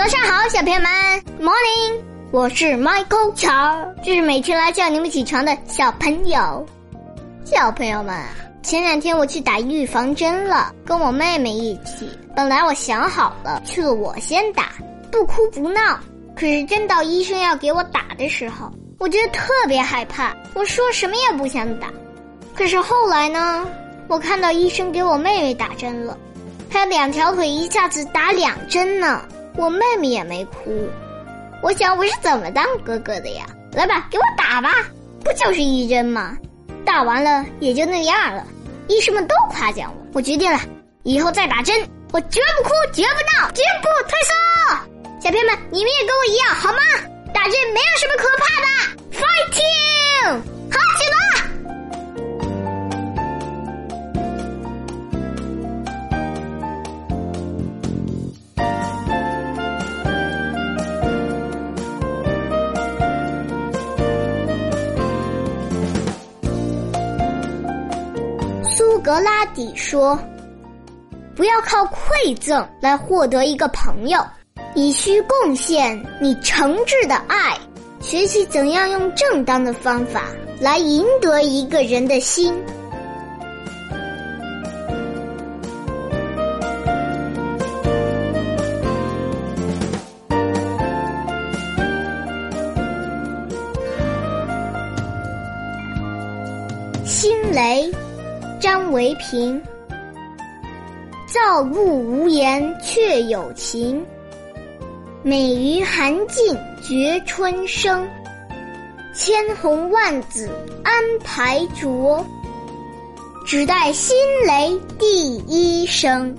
早上好，小朋友们，Morning，我是 Michael 乔，这是每天来叫你们起床的小朋友。小朋友们，前两天我去打预防针了，跟我妹妹一起。本来我想好了，去了我先打，不哭不闹。可是真到医生要给我打的时候，我觉得特别害怕，我说什么也不想打。可是后来呢，我看到医生给我妹妹打针了，她两条腿一下子打两针呢。我妹妹也没哭，我想我是怎么当哥哥的呀？来吧，给我打吧，不就是一针吗？打完了也就那样了。医生们都夸奖我，我决定了，以后再打针，我绝不哭，绝不闹，绝不退缩。小朋友们，你们也跟我一样好吗？打针没有什么可怕的，fighting，格拉底说：“不要靠馈赠来获得一个朋友，你需贡献你诚挚的爱，学习怎样用正当的方法来赢得一个人的心。”心雷。张维平，造物无言却有情，美于寒尽觉春生。千红万紫安排着，只待新雷第一声。